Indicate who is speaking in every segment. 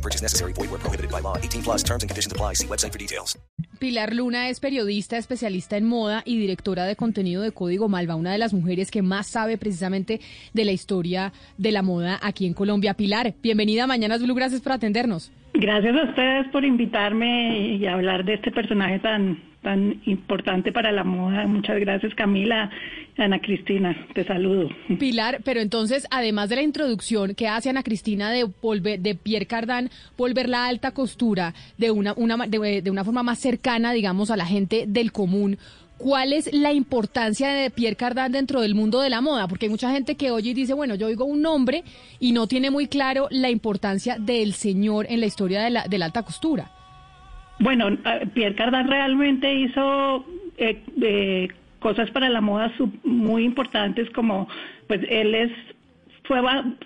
Speaker 1: No purchase necessary. Void where prohibited by law. 18 plus terms and conditions apply. See website for details.
Speaker 2: Pilar Luna es periodista, especialista en moda y directora de contenido de Código Malva, una de las mujeres que más sabe precisamente de la historia de la moda aquí en Colombia. Pilar, bienvenida a Mañanas Blue, gracias por atendernos.
Speaker 3: Gracias a ustedes por invitarme y hablar de este personaje tan tan importante para la moda. Muchas gracias Camila, Ana Cristina, te saludo.
Speaker 2: Pilar, pero entonces, además de la introducción que hace Ana Cristina de, volver, de Pierre Cardin, volver la alta costura de una, una, de, de una forma más cercana, digamos, a la gente del común, ¿Cuál es la importancia de Pierre Cardin dentro del mundo de la moda? Porque hay mucha gente que oye y dice, bueno, yo oigo un nombre y no tiene muy claro la importancia del señor en la historia de la, alta costura.
Speaker 3: Bueno, eh, Pierre Cardin realmente hizo eh, eh, cosas para la moda muy importantes como, pues él es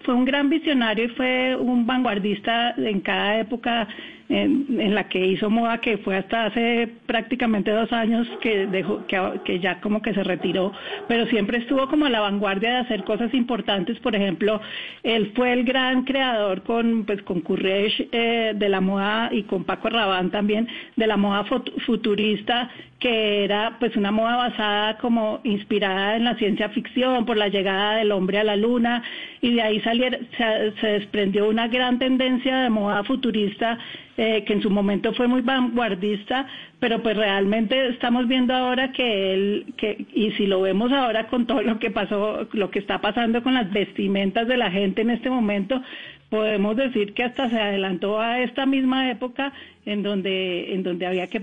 Speaker 3: fue, un gran visionario y fue un vanguardista en cada época en, la que hizo moda, que fue hasta hace prácticamente dos años que, dejó, que, ya como que se retiró, pero siempre estuvo como a la vanguardia de hacer cosas importantes. Por ejemplo, él fue el gran creador con, pues, con Courrèges eh, de la moda y con Paco Rabanne también, de la moda futurista, que era pues una moda basada como inspirada en la ciencia ficción por la llegada del hombre a la luna y de ahí saliera, se desprendió una gran tendencia de moda futurista eh, que en su momento fue muy vanguardista, pero pues realmente estamos viendo ahora que él, que, y si lo vemos ahora con todo lo que pasó, lo que está pasando con las vestimentas de la gente en este momento, podemos decir que hasta se adelantó a esta misma época en donde, en donde había que,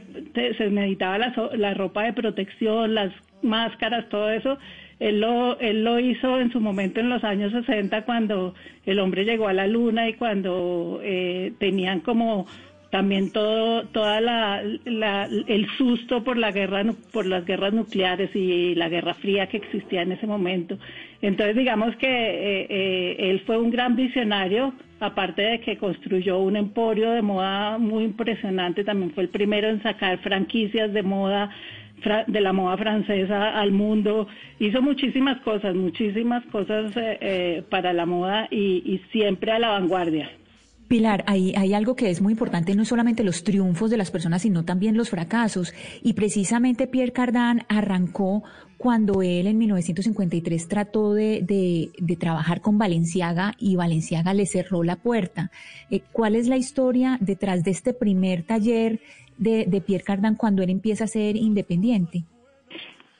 Speaker 3: se necesitaba la, la ropa de protección, las máscaras, todo eso, él lo, él lo hizo en su momento en los años 60 cuando el hombre llegó a la luna y cuando eh, tenían como también todo toda la, el susto por la guerra por las guerras nucleares y la guerra fría que existía en ese momento entonces digamos que eh, eh, él fue un gran visionario aparte de que construyó un emporio de moda muy impresionante también fue el primero en sacar franquicias de moda de la moda francesa al mundo. Hizo muchísimas cosas, muchísimas cosas eh, para la moda y, siempre a la vanguardia.
Speaker 4: Pilar, hay, hay algo que es muy importante, no solamente los triunfos de las personas, sino también los fracasos. Y precisamente Pierre Cardin arrancó cuando él en 1953 trató de, de, trabajar con Valenciaga y Valenciaga le cerró la puerta. Eh, ¿Cuál es la historia detrás de este primer taller de, Pierre Cardin cuando él empieza a ser independiente?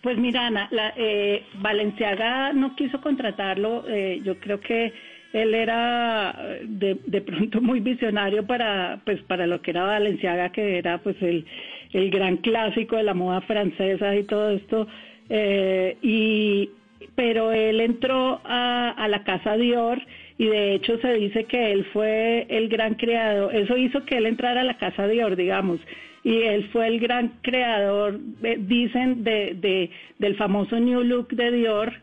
Speaker 3: Pues mira, Ana, la, eh, Valenciaga no quiso contratarlo. Eh, yo creo que él era de, de, pronto muy visionario para, pues, para lo que era Valenciaga, que era pues el, el gran clásico de la moda francesa y todo esto. Eh, y, pero él entró a, a la casa Dior y de hecho se dice que él fue el gran creador, eso hizo que él entrara a la casa Dior, digamos y él fue el gran creador, eh, dicen, de, del famoso New Look de Dior,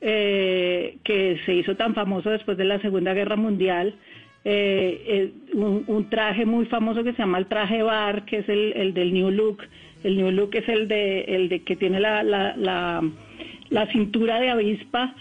Speaker 3: eh, que se hizo tan famoso después de la Segunda Guerra Mundial. Eh, un, traje muy famoso que se llama el traje bar, que es el, del New Look. El New Look es el de, el de que tiene la, la, cintura de avispa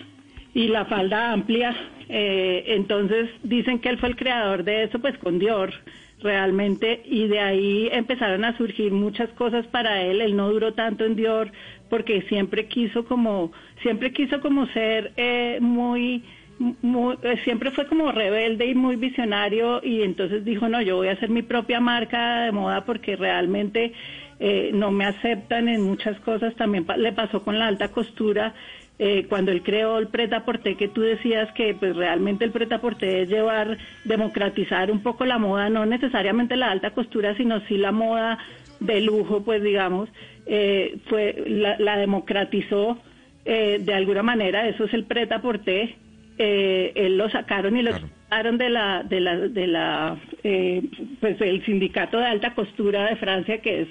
Speaker 3: y la falda amplia. entonces dicen que él fue el creador de eso, pues con Dior realmente y de ahí empezaron a surgir muchas cosas para él. Él no duró tanto en Dior porque siempre quiso como siempre quiso como ser eh, muy eh, siempre fue como rebelde y muy visionario y entonces dijo no yo voy a hacer mi propia marca de moda porque realmente eh, no me aceptan en muchas cosas también le pasó con la alta costura eh, cuando él creó el preta porté que tú decías que pues realmente el preta porté es llevar democratizar un poco la moda no necesariamente la alta costura sino sí la moda de lujo pues digamos eh, fue la, democratizó eh, de alguna manera eso es el preta porté él lo sacaron y lo hablaron de la de la de la eh, pues el sindicato de alta costura de Francia que es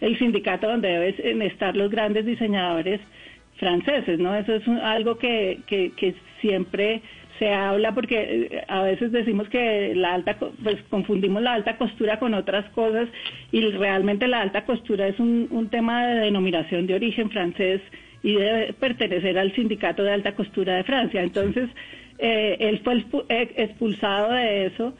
Speaker 3: el sindicato donde deben estar los grandes diseñadores franceses no eso es algo que, que, que siempre se habla porque eh, a veces decimos que la alta pues confundimos la alta costura con otras cosas y realmente la alta costura es un, un tema de denominación de origen francés y debe pertenecer al sindicato de alta costura de Francia entonces eh, él fue eh, expulsado de eso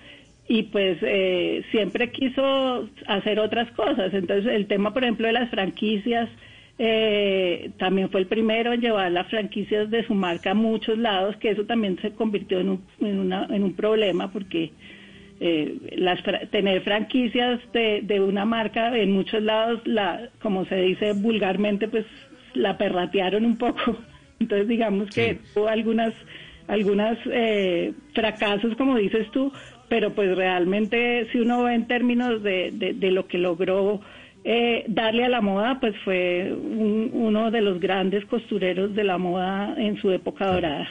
Speaker 3: y pues eh, siempre quiso hacer otras cosas. Entonces el tema, por ejemplo, de las franquicias, eh, también fue el primero en llevar las franquicias de su marca a muchos lados, que eso también se convirtió en un, en una, en un problema porque eh, las, tener franquicias de, de una marca en muchos lados, la, como se dice vulgarmente, pues la perratearon un poco. Entonces digamos que hubo algunas algunos eh, fracasos, como dices tú, pero pues realmente si uno ve en términos de, de, lo que logró eh, darle a la moda, pues fue uno de los grandes costureros de la moda en su época dorada.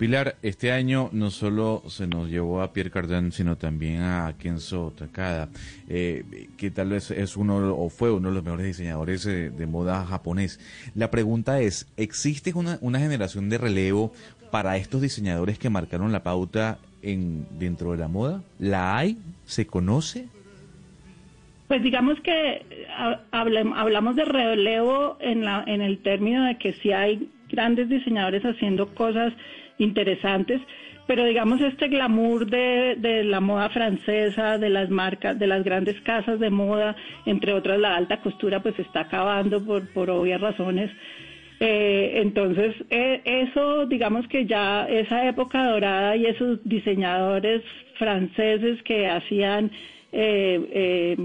Speaker 5: Pilar, este año no solo se nos llevó a Pierre Cardin, sino también a Kenzo Takada, eh, que tal vez es uno o fue uno de los mejores diseñadores de, de moda japonés. La pregunta es, ¿existe una, una generación de relevo para estos diseñadores que marcaron la pauta en dentro de la moda? ¿La hay? ¿Se conoce?
Speaker 3: Pues digamos que hablamos de relevo en, la, en el término de que sí hay grandes diseñadores haciendo cosas interesantes, pero digamos este glamour de, de, la moda francesa, de las marcas, de las grandes casas de moda, entre otras la alta costura, pues está acabando por, por obvias razones. Eh, entonces, eh, eso, digamos que ya esa época dorada y esos diseñadores franceses que hacían eh, eh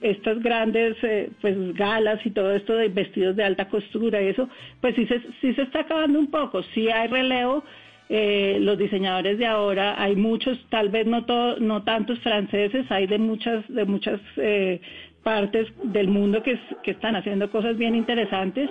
Speaker 3: estas grandes pues galas y todo esto de vestidos de alta costura y eso, pues sí se, sí se está acabando un poco, sí hay relevo, los diseñadores de ahora, hay muchos, tal vez no, no tantos franceses, hay de muchas, de muchas partes del mundo que, que están haciendo cosas bien interesantes.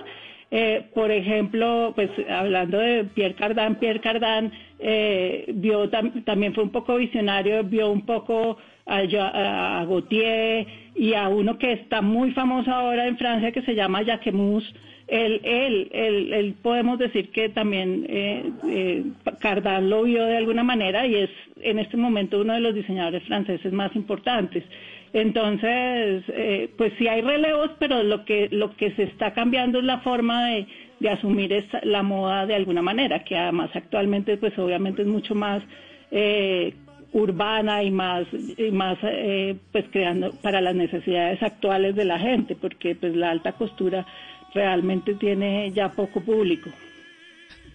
Speaker 3: Eh, por ejemplo, pues hablando de Pierre Cardin, Pierre Cardin eh, vio también fue un poco visionario, vio un poco a, a, Gautier y a uno que está muy famoso ahora en Francia que se llama Jacquemus. Él, él, él, él, podemos decir que también eh, eh, Cardin lo vio de alguna manera y es en este momento uno de los diseñadores franceses más importantes. Entonces, eh, pues sí hay relevos, pero lo que, lo que se está cambiando es la forma de, de asumir la moda de alguna manera, que además actualmente, pues obviamente es mucho más eh, urbana y más, y más eh, pues creando para las necesidades actuales de la gente, porque pues la alta costura realmente tiene ya poco público.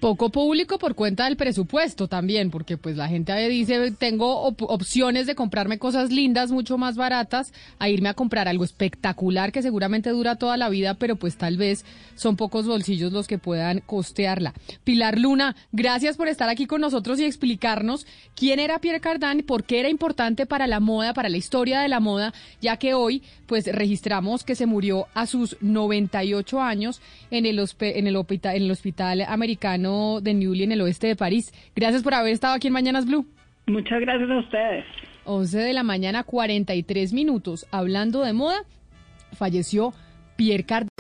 Speaker 2: Poco público por cuenta del presupuesto también, porque pues la gente dice, tengo opciones de comprarme cosas lindas, mucho más baratas, a irme a comprar algo espectacular que seguramente dura toda la vida, pero pues tal vez son pocos bolsillos los que puedan costearla. Pilar Luna, gracias por estar aquí con nosotros y explicarnos quién era Pierre Cardin, por qué era importante para la moda, para la historia de la moda, ya que hoy pues registramos que se murió a sus 98 años en el, en el, hospital, en el hospital americano de Newly en el oeste de París. Gracias por haber estado aquí en Mañanas Blue.
Speaker 3: Muchas gracias a ustedes.
Speaker 2: 11 de la mañana, 43 minutos. Hablando de moda, falleció Pierre Cardin.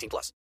Speaker 1: 18 plus.